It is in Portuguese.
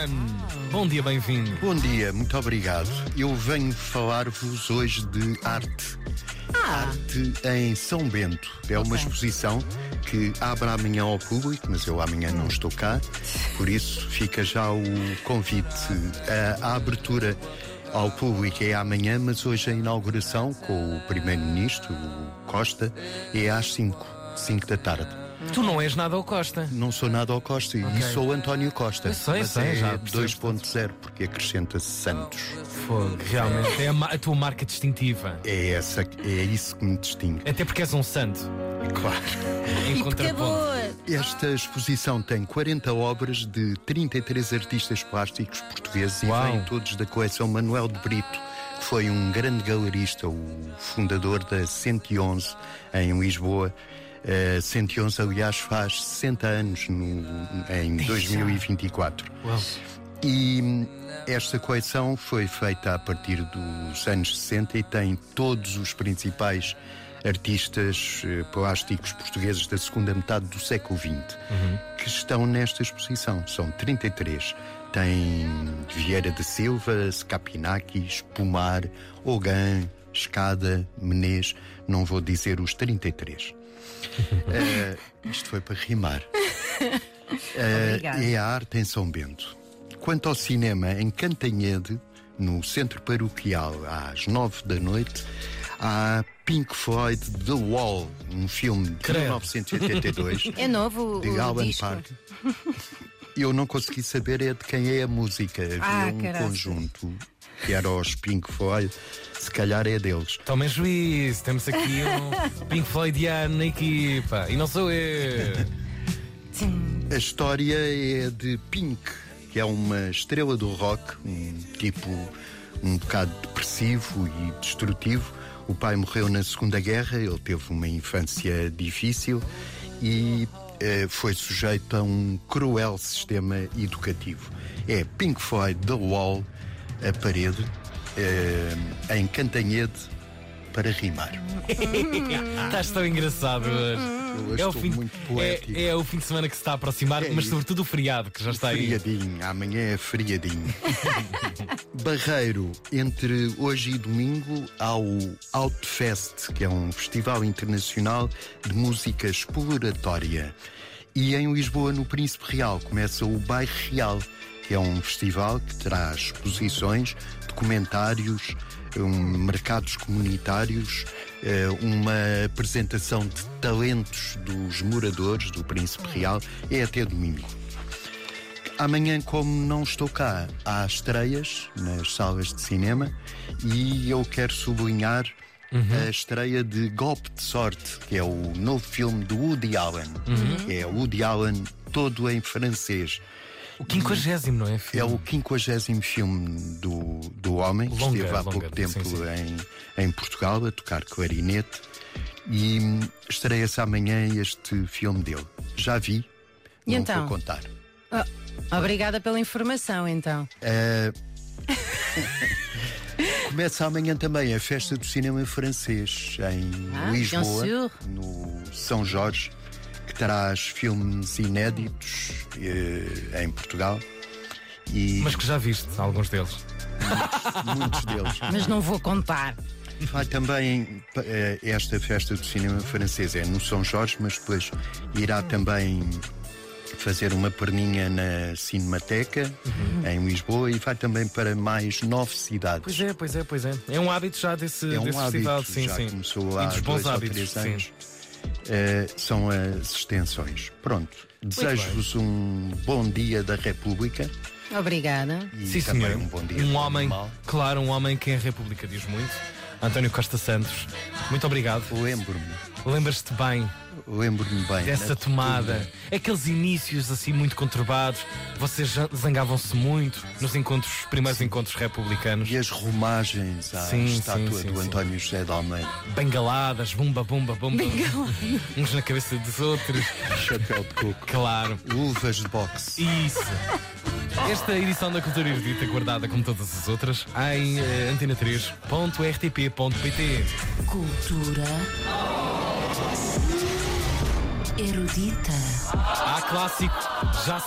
Ruben. Bom dia, bem-vindo. Bom dia, muito obrigado. Eu venho falar-vos hoje de arte. Arte em São Bento. É uma exposição que abre amanhã ao público, mas eu amanhã não estou cá, por isso fica já o convite. A, a abertura ao público é amanhã, mas hoje a inauguração com o Primeiro-Ministro, Costa, é às 5, 5 da tarde. Tu não és nada ao Costa. Não sou nada ao Costa e sou António Costa. Eu sei, mas sei, é já percebo. 2.0 porque acrescenta-se Santos. Fogo, realmente. É a, a tua marca distintiva. É, essa, é isso que me distingue. Até porque és um santo. Claro. Em Que contraponto. boa! Esta exposição tem 40 obras de 33 artistas plásticos portugueses Uau. e vêm todos da coleção Manuel de Brito, que foi um grande galerista, o fundador da 111 em Lisboa. Uh, 111, aliás, faz 60 anos no, em 2024. Uau. E hum, esta coleção foi feita a partir dos anos 60 e tem todos os principais artistas eh, plásticos portugueses da segunda metade do século XX que estão nesta exposição. São 33. Tem Vieira da Silva, Scapinakis, Pomar, Ogan, Escada, Menez. Não vou dizer os 33. Eh, isto foi para rimar. Obrigada. é a arte em São Bento. Quanto ao cinema, em Cantanhede, no centro paroquial, às nove da noite, há Pink Floyd The Wall, um filme de Credo. 1982 É novo o, de o Alan disco. Park. Eu não consegui saber é de quem é a música. Havia Ah, um caraças. conjunto que era os Pink Floyd, se calhar é deles. Tomem juízo, temos aqui um Pink Floydiano na equipa. E não sou eu. A história é de Pink, que é uma estrela do rock, um tipo um bocado depressivo e destrutivo. O pai morreu na Segunda Guerra, ele teve uma infância difícil e eh, foi sujeito a um cruel sistema educativo. É Pink Floyd The Wall, a parede, eh, em Cantanhede, para rimar. Estás tão engraçado hoje. Eu hoje É o, fim, muito poético. é, é o fim de semana que se está a aproximar, É mas sobretudo o feriado que já está aí. Friadinho, amanhã é friadinho. Barreiro, entre hoje e domingo, há o Outfest, que é um festival internacional de música exploratória. E em Lisboa, no Príncipe Real, começa o Bairro Real, que é um festival que traz exposições, documentários, um, mercados comunitários, eh, uma apresentação de talentos dos moradores do Príncipe Real. É até domingo. Amanhã, como não estou cá, há estreias nas salas de cinema e eu quero sublinhar a estreia de Golpe de Sorte, que é o novo filme do Woody Allen. É o Woody Allen todo em francês. O 50, não é? É filho? o 50 filme do, do homem, que Longa, esteve há longa, pouco tempo sim, sim. Em, em Portugal a tocar clarinete. E hum, estreia-se amanhã este filme dele. Já vi, E não então? vou contar. Oh, obrigada pela informação, então. Eh, Começa amanhã também a festa do cinema francês em Ah, Lisboa, no São Jorge, que traz filmes inéditos eh, em Portugal e Mas que já viste alguns deles. muitos deles. Mas não vou contar. Vai também eh, esta festa do cinema francês é no São Jorge, mas depois irá também fazer uma perninha na Cinemateca em Lisboa e vai também para mais nove cidades. Pois é, pois é, pois é. É um hábito já desse, É um desse hábito, festival, sim, já sim. começou há e dos bons dois ou hábitos, três sim. Eh, são as extensões. Pronto, desejo-vos um bom dia da República Obrigada. e Sim, também senhor. um bom dia Um homem, animal. claro, um homem que a República diz muito. António Costa Santos, muito obrigado. Lembro-me, Lembras-te bem lembro-me bem. dessa tomada, aqueles inícios assim muito conturbados. Vocês já- zangavam-se muito nos encontros, primeiros encontros republicanos. E as romagens à Sim, sim, estátua sim, do sim. António José de Almeida. Bengaladas, bumba, bumba, bumba. Uns na cabeça dos outros. Chapéu de coco. Claro. Luvas de boxe. Isso. Esta edição da Cultura Erudita, guardada como todas as outras, em eh, antena3.rtp.pt. Cultura erudita. Há clássico, já